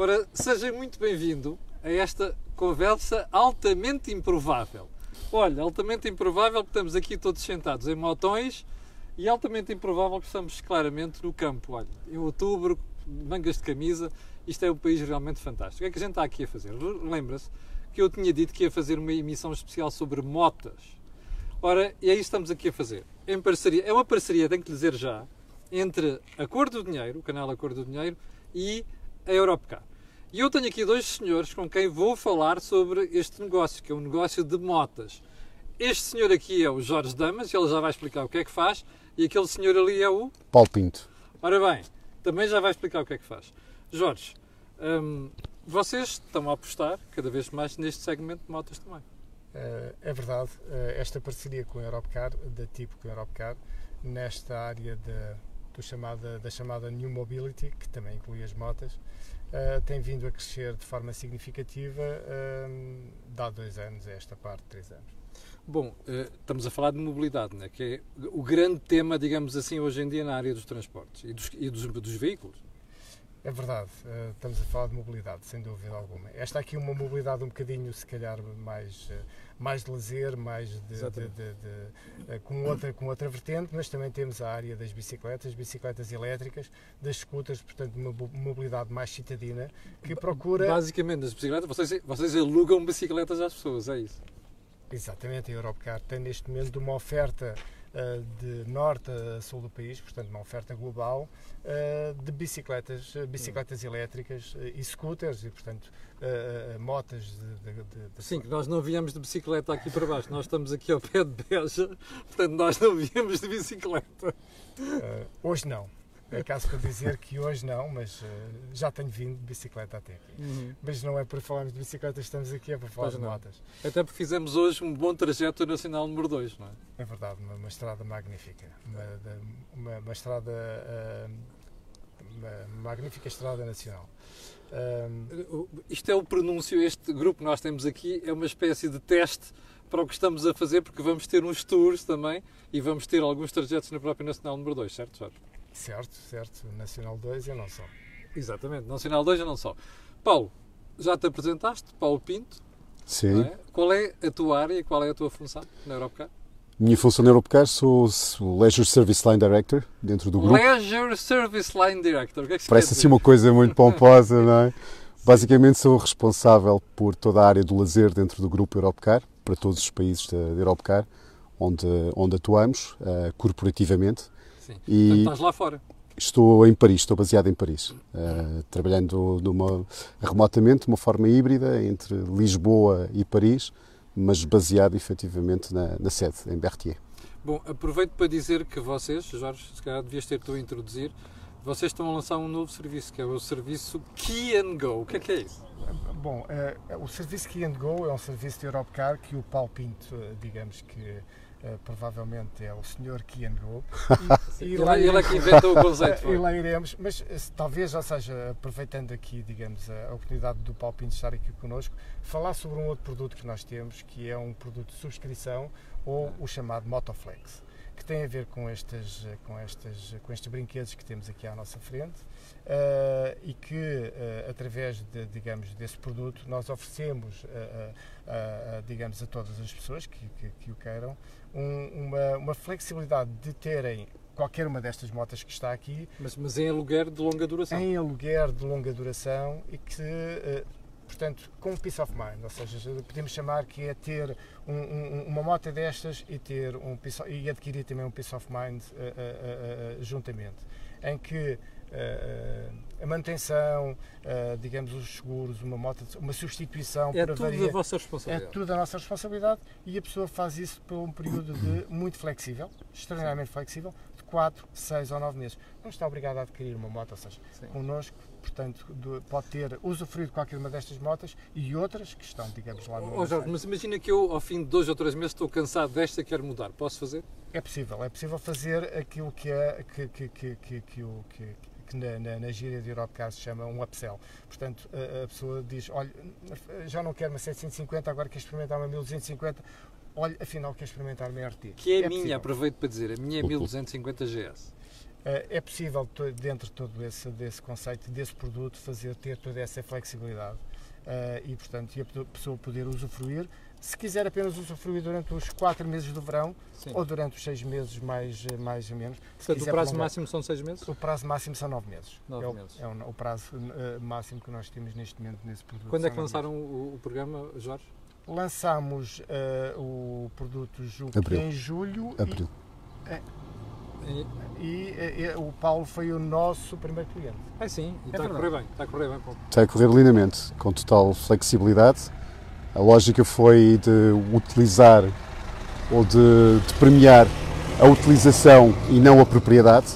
Ora, seja muito bem-vindo a esta conversa altamente improvável. Olha, altamente improvável que estamos aqui todos sentados em motões e altamente improvável que estamos claramente no campo. Olha, em outubro, mangas de camisa, isto é um país realmente fantástico. O que é que a gente está aqui a fazer? Lembra-se que eu tinha dito que ia fazer uma emissão especial sobre motas. Ora, e é isso que estamos aqui a fazer. Em parceria, é uma parceria, tenho que dizer já, entre a Cor do Dinheiro, o canal A Cor do Dinheiro, e a Europcar. E eu tenho aqui dois senhores com quem vou falar sobre este negócio, que é um negócio de motas. Este senhor aqui é o Jorge Damas, ele já vai explicar o que é que faz, e aquele senhor ali é o. Paulo Pinto. Ora bem, também já vai explicar o que é que faz. Jorge, hum, vocês estão a apostar cada vez mais neste segmento de motas também. Uh, é verdade, uh, esta parceria com a Europcar, da tipo com a Europcar, nesta área de, do chamada, da chamada New Mobility, que também inclui as motas, uh, tem vindo a crescer de forma significativa uh, há dois anos a esta parte, três anos. Bom, estamos a falar de mobilidade, né? que é o grande tema, digamos assim, hoje em dia na área dos transportes e dos, e dos, dos veículos. É verdade, estamos a falar de mobilidade, sem dúvida alguma. Esta aqui é uma mobilidade um bocadinho, se calhar, mais mais de lazer, mais de, de, de, eh, com, outra, com outra vertente, mas também temos a área das bicicletas, bicicletas elétricas, das scooters, portanto, uma mobilidade mais citadina, que procura... Basicamente, das bicicletas, vocês, vocês alugam bicicletas às pessoas, é isso? Exatamente, a Europcar tem neste momento uma oferta de norte a sul do país, portanto uma oferta global uh, de bicicletas, uh, bicicletas elétricas e scooters e portanto motas de, de, de, Sim, que nós não viemos de bicicleta aqui para baixo, nós estamos aqui ao pé de Beja, portanto nós não viemos de bicicleta. hoje não. É caso para dizer que hoje não, mas uh, já tenho vindo de bicicleta até aqui. Uhum. Mas não é por falarmos de bicicleta estamos aqui, é para falar pois de não. motas. Até porque fizemos hoje um bom trajeto nacional número 2, não é? É verdade, uma, uma estrada magnífica. Uma, uma, uma estrada. Uh, uma magnífica estrada nacional. Um, Isto é o pronúncio, este grupo que nós temos aqui é uma espécie de teste para o que estamos a fazer, porque vamos ter uns tours também e vamos ter alguns trajetos na própria Nacional número 2, certo, Jorge? Certo, certo. Nacional 2 e não só. Exatamente, Nacional 2 e não só. Paulo, já te apresentaste, Paulo Pinto. Sim. É? Qual é a tua área e qual é a tua função na Europcar? Minha função na Europcar sou o Leisure Service Line Director dentro do grupo. Leisure Service Line Director, o que é que Parece assim uma coisa muito pomposa, não é? Basicamente sou responsável por toda a área do lazer dentro do grupo Europcar, para todos os países da Europcar, onde, onde atuamos, uh, corporativamente. Sim. E Portanto, estás lá fora. Estou em Paris, estou baseado em Paris, uh, trabalhando numa, remotamente, de uma forma híbrida entre Lisboa e Paris, mas baseado efetivamente na, na sede, em Berthier. Bom, aproveito para dizer que vocês, Jorge, se calhar devias ter tu a introduzir, vocês estão a lançar um novo serviço, que é o serviço Key and Go. O que é que é isso? Bom, uh, o serviço Key and Go é um serviço de Europcar que o Paulo Pinto, digamos que Uh, provavelmente é o Sr. Kiango. E, e lá ele é que inventou o conceito. e lá iremos, mas uh, talvez já seja, aproveitando aqui, digamos, a, a oportunidade do Paulo Pinto estar aqui connosco, falar sobre um outro produto que nós temos, que é um produto de subscrição ou o chamado Motoflex que tem a ver com, estas, com, estas, com estes brinquedos que temos aqui à nossa frente uh, e que, uh, através de, digamos, desse produto, nós oferecemos, uh, digamos, a todas as pessoas que, que, que o queiram, um, uma, uma flexibilidade de terem qualquer uma destas motas que está aqui. Mas, mas em aluguer de longa duração? Em aluguer de longa duração e que portanto, com peace of mind, ou seja, podemos chamar que é ter um, um, uma moto destas e ter um piece, e adquirir também um peace of mind uh, uh, juntamente, em que a manutenção, digamos os seguros, uma moto, uma substituição é tudo varia, a vossa responsabilidade. É tudo a nossa responsabilidade e a pessoa faz isso por um período de muito flexível, extremamente flexível, 4, 6 ou 9 meses. Não está obrigado a adquirir uma moto, ou seja, Sim. connosco portanto pode ter usufruído de qualquer uma destas motas e outras que estão, digamos, lá no. Oh, Jorge, mas imagina que eu, ao fim de dois ou três meses, estou cansado desta e quero mudar. Posso fazer? É possível, é possível fazer aquilo que é que, que, que, que, que, que, que na, na, na gíria de Europcar se chama um upsell. Portanto, a, a, pessoa diz: olha, já não quero uma 750, agora quero experimentar uma 1250. Olha, afinal, quero experimentar uma RT. Que é, é a minha, possível. aproveito para dizer, a minha é 1250 GS. Uh, é possível, dentro de todo esse desse conceito, desse produto, fazer ter toda essa flexibilidade uh, e, portanto, e a pessoa poder usufruir. Se quiser apenas usufruir durante os quatro meses do verão Sim. ou durante os seis meses mais, mais ou menos. Portanto, o prazo prolongar, máximo são seis meses? O prazo máximo são nove meses. Nove é, meses. O, é o, o prazo uh, máximo que nós temos neste momento nesse produto. Quando é que lançaram o, o, programa, Jorge? Lançámos uh, o produto em julho. Abril. E, é, e, e, e, o Paulo foi o nosso primeiro cliente. É sim, e é está a correr bem, está a correr bem, Paulo. Está a correr lindamente, com total flexibilidade. A lógica foi de utilizar ou de, de premiar a utilização e não a propriedade.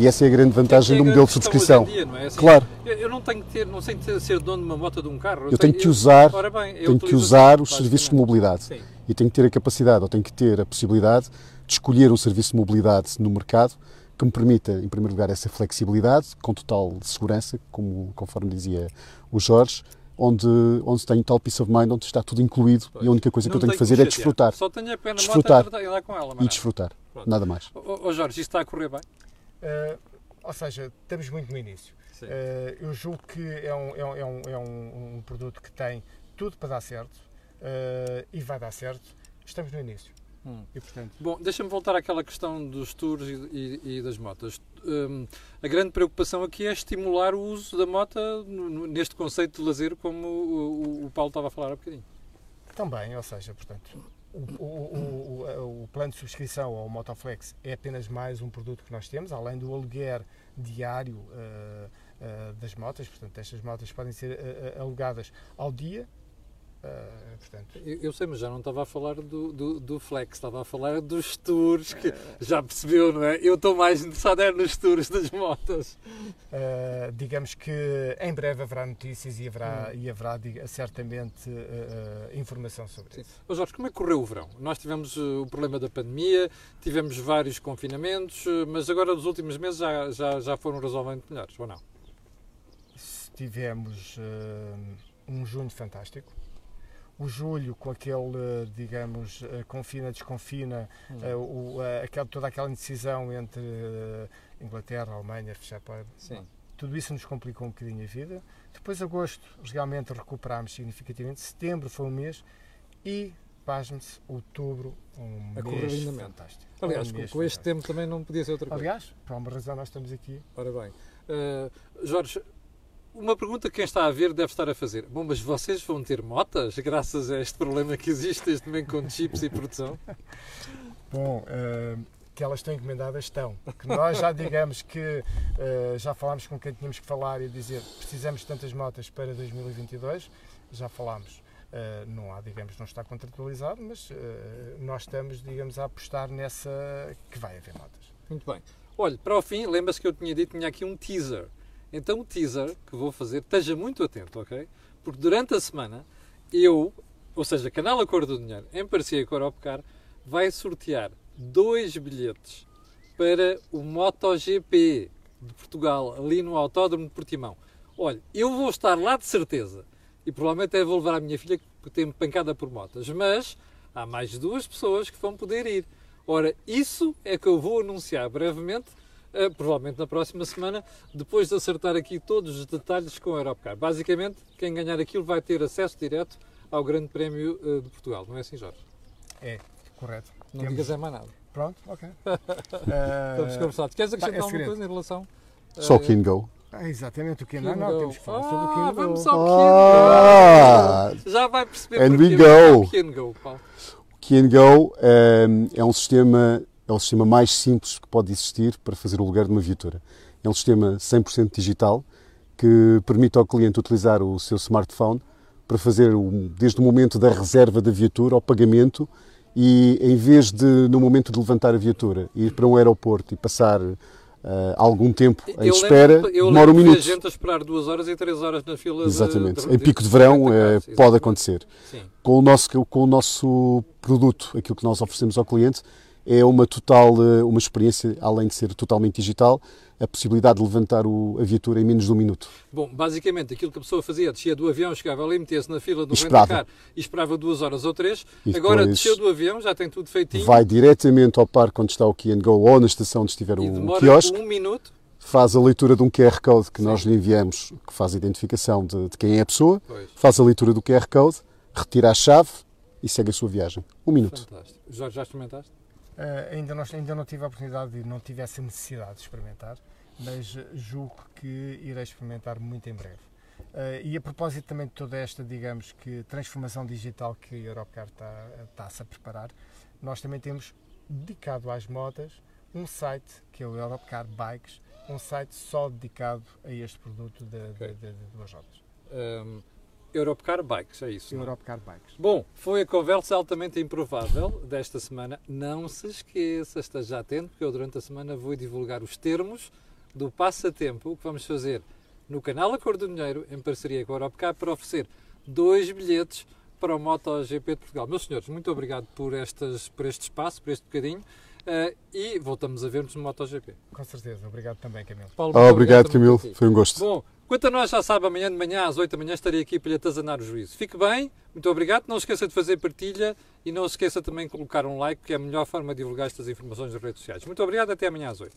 E essa é a grande vantagem é do modelo de subscrição. Dia, é? assim, claro. Eu, não tenho que ter, não sei ser dono de uma moto de um carro. Eu, eu tenho que usar, bem, tenho que usar os serviços de mobilidade. Sim. E tenho que ter a capacidade, ou tenho que ter a possibilidade de escolher um serviço de mobilidade no mercado que me permita, em primeiro lugar, essa flexibilidade, com total segurança, como, conforme dizia o Jorge, onde, onde tenho tal peace of mind, onde está tudo incluído pois. e a única coisa não que eu tenho que fazer é desfrutar. Só tenho a pena desfrutar moto e com ela. E desfrutar, Pronto. nada mais. Ô, Jorge, isto está a correr bem? Uh, ou seja, estamos muito no início. Uh, eu julgo que é, um, é, um, é, um, é um, produto que tem tudo para dar certo uh, e vai dar certo. Estamos no início. Hum. E, portanto... Bom, deixa-me voltar àquela questão dos tours e, e, e das motas. Um, a grande preocupação aqui é estimular o uso da moto neste conceito de lazer, como o, o, Paulo estava a falar há bocadinho. Também, ou seja, portanto, o, o, o, plano de subscrição ao Motoflex é apenas mais um produto que nós temos, além do aluguer diário uh, uh, das motas. Portanto, estas motas podem ser uh, alugadas ao dia Uh, portanto... eu, eu, sei, mas já não estava a falar do, do, do, Flex, estava a falar dos tours, que uh, já percebeu, não é? Eu estou mais interessado é nos tours das motas. Uh, digamos que em breve haverá notícias e haverá, hum. e haverá diga, certamente informação sobre Sim. isso. Mas Jorge, como é que correu o verão? Nós tivemos o problema da pandemia, tivemos vários confinamentos, mas agora nos últimos meses já, já, já foram razoavelmente melhores, ou não? Tivemos um junho fantástico o julho com aquele, digamos, eh, confina-desconfina, uhum. uh, toda aquela indecisão entre Inglaterra, Alemanha, fechar para. Sim. Tudo isso nos complicou um bocadinho a vida. Depois, agosto, realmente recuperámos significativamente. Setembro foi um mês e, pasme-se, outubro, um a mês fantástico. Aliás, um com, com este tempo também não podia ser outra coisa. Aliás, por uma razão nós estamos aqui. Ora bem. Uh, Jorge, uma pergunta que quem está a ver deve estar a fazer. Bom, mas vocês vão ter motas graças a este problema que existe este momento com chips e produção? Bom, uh, que elas estão encomendadas estão. Que nós já digamos que uh, já falámos com quem tínhamos que falar e dizer precisamos de tantas motas para 2022, já falámos. Uh, não há, digamos, não está contratualizado, mas nós estamos, digamos, a apostar nessa que vai haver motas. Muito bem. Olha, para o fim, lembra-se que eu tinha dito que tinha aqui um teaser então o teaser que vou fazer, esteja muito atento, ok? Porque durante a semana eu, ou seja, Canal Acordo do Dinheiro, em parceria com a Europcar, vai sortear dois bilhetes para o MotoGP de Portugal, ali no Autódromo de Portimão. Olha, eu vou estar lá de certeza e provavelmente até vou levar a minha filha que tem pancada por motas, mas há mais duas pessoas que vão poder ir. Ora, isso é que eu vou anunciar brevemente Uh, provavelmente na próxima semana, depois de acertar aqui todos os detalhes com a Europcar. Basicamente, quem ganhar aquilo vai ter acesso direto ao Grande Prémio uh, de Portugal, não é assim, Jorge? É, correto. Não Temos... digas é mais nada. Pronto, ok. Estamos conversados. Queres acrescentar tá, é alguma coisa em relação? Só o Kingo. Ah, exatamente, o Kingo. Não, não, temos que falar ah, sobre o Kingo. Vamos ao ah, Kingo. Já vai perceber And we go. o Kingo, Paulo. O Kingo um, é um sistema é o sistema mais simples que pode existir para fazer o lugar de uma viatura. É um sistema 100% digital que permite ao cliente utilizar o seu smartphone para fazer, desde o momento da reserva da viatura ao pagamento e em vez de, no momento de levantar a viatura, ir para um aeroporto e passar uh, algum tempo em eu espera, lembro, eu demora um minuto. gente a esperar duas horas e três horas na fila Exatamente. De, em pico de verão uh, pode acontecer. Com o, nosso, com o nosso produto, aquilo que nós oferecemos ao cliente, é uma total, uh, uma experiência, além de ser totalmente digital, a possibilidade de levantar o, a viatura em menos de um minuto. Bom, basicamente aquilo que a pessoa fazia, descia do avião, chegava ali, metia-se na fila do rentar e esperava duas horas ou três. E Agora desceu do avião, já tem tudo feitinho. Vai diretamente ao parque onde está o Key Go ou na estação onde estiver o quiosque. um minuto. Faz a leitura de um QR Code que Sim. nós lhe enviamos, que faz a identificação de, de quem é a pessoa, pois. faz a leitura do QR Code, retira a chave e segue a sua viagem. Um minuto. Fantástico. Jorge, já experimentaste? Uh, ainda, não, ainda não tive a oportunidade e não tive essa necessidade de experimentar mas julgo que irei experimentar muito em breve. Uh, e a propósito também de toda esta, digamos que, transformação digital que a Europcar está, está-se a preparar, nós também temos dedicado às motas um site que é o Europcar Bikes, um site só dedicado a este produto de, okay. de, de, de duas rodas. Um, Europcar Bikes, é isso? É? Europcar Bikes. Bom, foi a conversa altamente improvável desta semana. Não se esqueça, esteja atento, porque eu durante a semana vou divulgar os termos do passatempo que vamos fazer no canal A Cor do Dinheiro, em parceria com a Europcar, para oferecer dois bilhetes para o MotoGP de Portugal. Meus senhores, muito obrigado por, estas, por este espaço, por este bocadinho. Uh, e voltamos a ver-nos no MotoGP. Com certeza. Obrigado também, Camilo. Paulo, oh, obrigado, obrigado Camilo. Foi um gosto. Bom, quanto a nós, já sabe, amanhã de manhã, às 8 da manhã, estarei aqui para lhe atazanar o juízo. Fique bem, muito obrigado. Não se esqueça de fazer partilha e não se esqueça também de colocar um like, que é a melhor forma de divulgar estas informações nas redes sociais. Muito obrigado, até amanhã às 8.